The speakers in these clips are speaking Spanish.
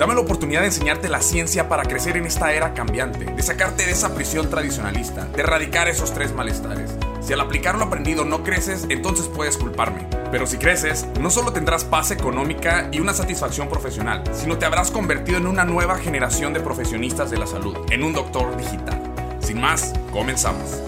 Dame la oportunidad de enseñarte la ciencia para crecer en esta era cambiante, de sacarte de esa prisión tradicionalista, de erradicar esos tres malestares. Si al aplicar lo aprendido no creces, entonces puedes culparme. Pero si creces, no solo tendrás paz económica y una satisfacción profesional, sino te habrás convertido en una nueva generación de profesionistas de la salud, en un doctor digital. Sin más, comenzamos.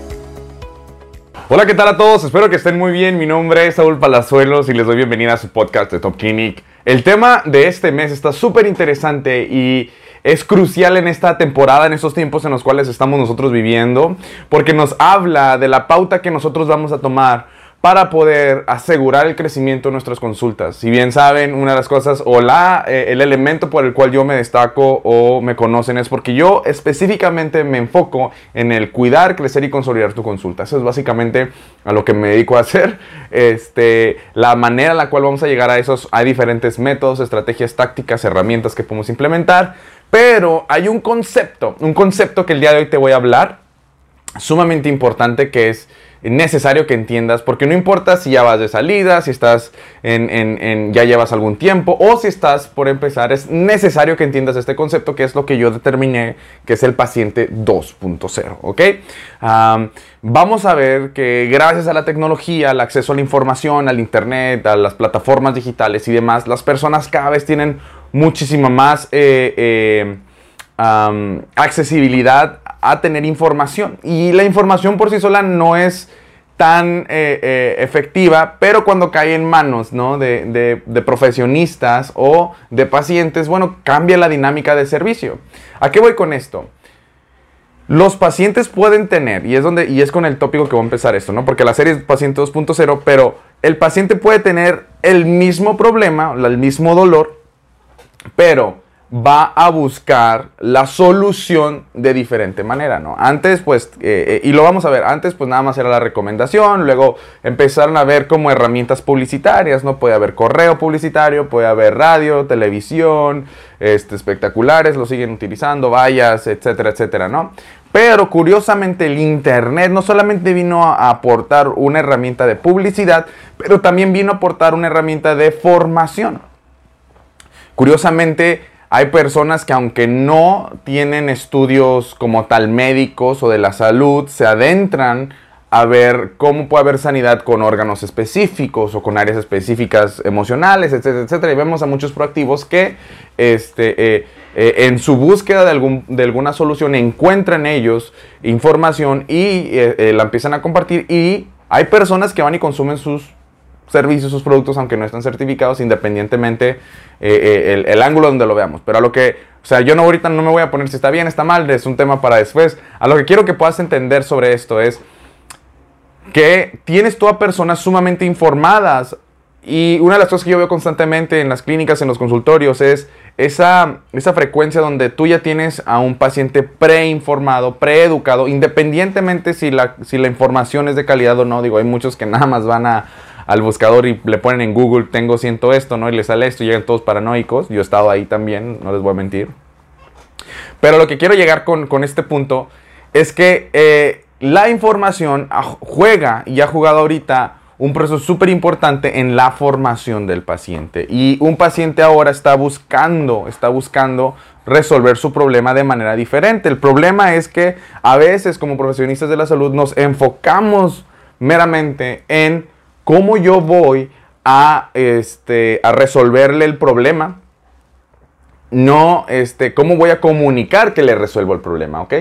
Hola, ¿qué tal a todos? Espero que estén muy bien. Mi nombre es Saúl Palazuelos y les doy bienvenida a su podcast de Top Clinic. El tema de este mes está súper interesante y es crucial en esta temporada, en estos tiempos en los cuales estamos nosotros viviendo, porque nos habla de la pauta que nosotros vamos a tomar para poder asegurar el crecimiento de nuestras consultas. Si bien saben, una de las cosas o eh, el elemento por el cual yo me destaco o me conocen es porque yo específicamente me enfoco en el cuidar, crecer y consolidar tu consulta. Eso es básicamente a lo que me dedico a hacer. Este, la manera en la cual vamos a llegar a esos, hay diferentes métodos, estrategias, tácticas, herramientas que podemos implementar. Pero hay un concepto, un concepto que el día de hoy te voy a hablar, sumamente importante, que es necesario que entiendas, porque no importa si ya vas de salida, si estás en, ya llevas algún tiempo o si estás por empezar, es necesario que entiendas este concepto que es lo que yo determiné que es el paciente 2.0, ¿ok? vamos a ver que gracias a la tecnología, al acceso a la información, al internet, a las plataformas digitales y demás, las personas cada vez tienen muchísima más eh, eh, accesibilidad a tener información. Y la información por sí sola no es tan eh, efectiva, pero cuando cae en manos de, de, profesionistas o de pacientes, bueno, cambia la dinámica de servicio. ¿A qué voy con esto? Los pacientes pueden tener, y es, donde, y es con el tópico que voy a empezar esto, ¿no? Porque la serie es paciente 2.0, pero el paciente puede tener el mismo problema, el mismo dolor, pero va a buscar la solución de diferente manera, ¿no? Antes, pues, eh, eh, y lo vamos a ver, antes, pues nada más era la recomendación, luego empezaron a ver como herramientas publicitarias, ¿no? Puede haber correo publicitario, puede haber radio, televisión, este, espectaculares, lo siguen utilizando, vallas, etcétera, etcétera, ¿no? Pero curiosamente el Internet no solamente vino a aportar una herramienta de publicidad, pero también vino a aportar una herramienta de formación. Curiosamente, hay personas que aunque no tienen estudios como tal médicos o de la salud, se adentran a ver cómo puede haber sanidad con órganos específicos o con áreas específicas emocionales, etcétera, etcétera. Y vemos a muchos proactivos que este, eh, eh, en su búsqueda de, algún, de alguna solución encuentran ellos información y eh, la empiezan a compartir. Y hay personas que van y consumen sus servicios, sus productos, aunque no están certificados, independientemente el, el, ángulo donde lo veamos. Pero a lo que, o sea, yo no ahorita no me voy a poner si está bien, está mal, es un tema para después. A lo que quiero que puedas entender sobre esto es que tienes tú a personas sumamente informadas y una de las cosas que yo veo constantemente en las clínicas, en los consultorios, es esa, esa frecuencia donde tú ya tienes a un paciente preinformado, preeducado, independientemente si la, si la información es de calidad o no. Digo, hay muchos que nada más van a, al buscador y le ponen en Google, tengo siento esto, ¿no? Y le sale esto y llegan todos paranoicos. Yo he estado ahí también, no les voy a mentir. Pero lo que quiero llegar con, con este punto es que eh, la información juega y ha jugado ahorita un proceso súper importante en la formación del paciente. Y un paciente ahora está buscando, está buscando resolver su problema de manera diferente. El problema es que a veces como profesionistas de la salud nos enfocamos meramente en cómo yo voy a, este, a resolverle el problema, no este, cómo voy a comunicar que le resuelvo el problema, ¿ok?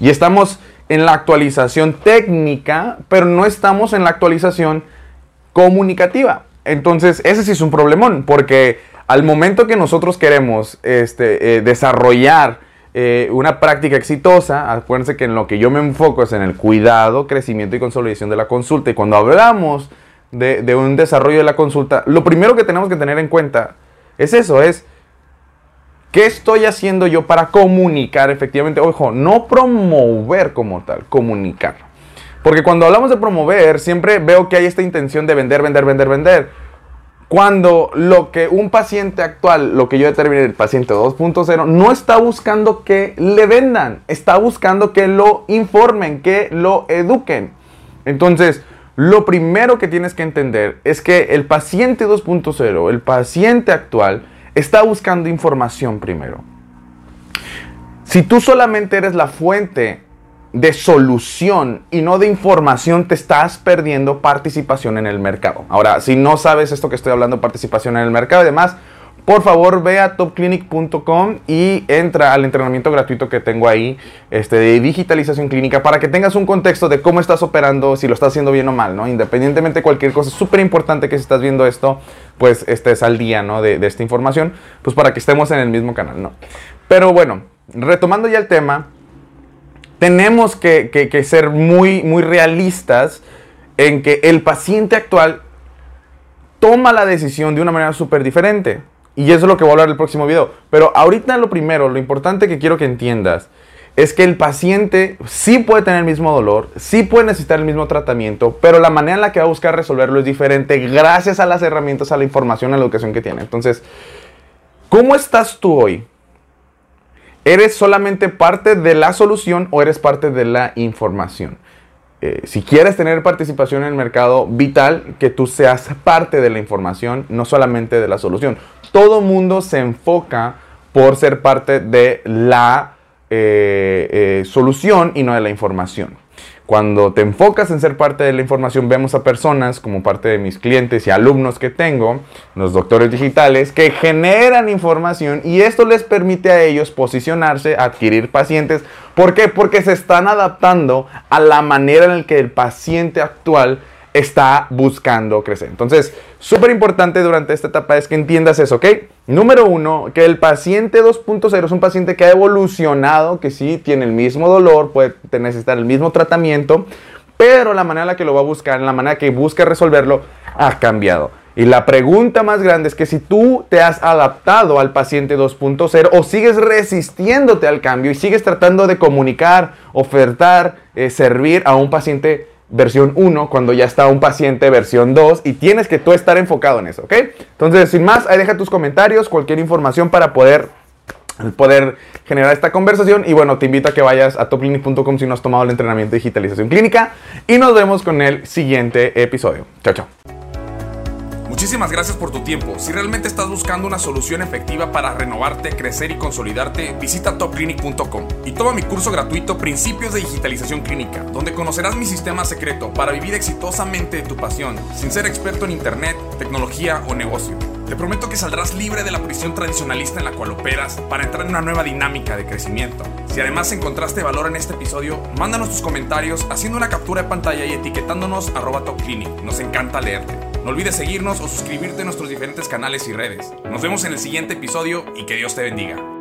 Y estamos en la actualización técnica, pero no estamos en la actualización comunicativa. Entonces, ese sí es un problemón, porque al momento que nosotros queremos este, eh, desarrollar eh, una práctica exitosa, acuérdense que en lo que yo me enfoco es en el cuidado, crecimiento y consolidación de la consulta. Y cuando hablamos de, de un desarrollo de la consulta, lo primero que tenemos que tener en cuenta es eso, es ¿Qué estoy haciendo yo para comunicar efectivamente? Ojo, no promover como tal, comunicar. Porque cuando hablamos de promover, siempre veo que hay esta intención de vender, vender, vender, vender. Cuando lo que un paciente actual, lo que yo determiné el paciente 2.0, no está buscando que le vendan, está buscando que lo informen, que lo eduquen. Entonces, lo primero que tienes que entender es que el paciente 2.0, el paciente actual, está buscando información primero. Si tú solamente eres la fuente de solución y no de información, te estás perdiendo participación en el mercado. Ahora, si no sabes esto que estoy hablando, participación en el mercado y demás, por favor ve a topclinic.com y entra al entrenamiento gratuito que tengo ahí este, de digitalización clínica para que tengas un contexto de cómo estás operando, si lo estás haciendo bien o mal, ¿no? Independientemente de cualquier cosa, es súper importante que si estás viendo esto, pues estés al día, ¿no? De, de esta información, pues para que estemos en el mismo canal, ¿no? Pero bueno, retomando ya el tema, tenemos que, ser muy, muy realistas en que el paciente actual toma la decisión de una manera súper diferente. Y eso es lo que voy a hablar en el próximo video. Pero ahorita lo primero, lo importante que quiero que entiendas es que el paciente sí puede tener el mismo dolor, sí puede necesitar el mismo tratamiento, pero la manera en la que va a buscar resolverlo es diferente gracias a las herramientas, a la información, a la educación que tiene. Entonces, ¿cómo estás tú hoy? ¿Eres solamente parte de la solución o eres parte de la información? Eh, si quieres tener participación en el mercado, vital que tú seas parte de la información, no solamente de la solución. Todo mundo se enfoca por ser parte de la eh, eh, solución y no de la información. Cuando te enfocas en ser parte de la información, vemos a personas como parte de mis clientes y alumnos que tengo, los doctores digitales, que generan información y esto les permite a ellos posicionarse, adquirir pacientes. ¿Por qué? Porque se están adaptando a la manera en la que el paciente actual está buscando crecer. Entonces, súper importante durante esta etapa es que entiendas eso, ¿ok? Número uno, que el paciente 2.0 es un paciente que ha evolucionado, que sí tiene el mismo dolor, puede necesitar el mismo tratamiento, pero la manera en la que lo va a buscar, la manera que busca resolverlo, ha cambiado. Y la pregunta más grande es que si tú te has adaptado al paciente 2.0 o sigues resistiéndote al cambio y sigues tratando de comunicar, ofertar, eh, servir a un paciente versión 1 cuando ya está un paciente versión 2 y tienes que tú estar enfocado en eso, ¿ok? Entonces, sin más, ahí deja tus comentarios, cualquier información para poder poder generar esta conversación y bueno, te invito a que vayas a topclinic.com si no has tomado el entrenamiento de digitalización clínica y nos vemos con el siguiente episodio. Chao, chao. Muchísimas gracias por tu tiempo. Si realmente estás buscando una solución efectiva para renovarte, crecer y consolidarte, visita topclinic.com y toma mi curso gratuito Principios de Digitalización Clínica, donde conocerás mi sistema secreto para vivir exitosamente tu pasión, sin ser experto en Internet, tecnología o negocio. Te prometo que saldrás libre de la prisión tradicionalista en la cual operas para entrar en una nueva dinámica de crecimiento. Si además encontraste valor en este episodio, mándanos tus comentarios haciendo una captura de pantalla y etiquetándonos arroba topclinic. Nos encanta leerte. No olvides seguirnos o suscribirte a nuestros diferentes canales y redes. Nos vemos en el siguiente episodio y que Dios te bendiga.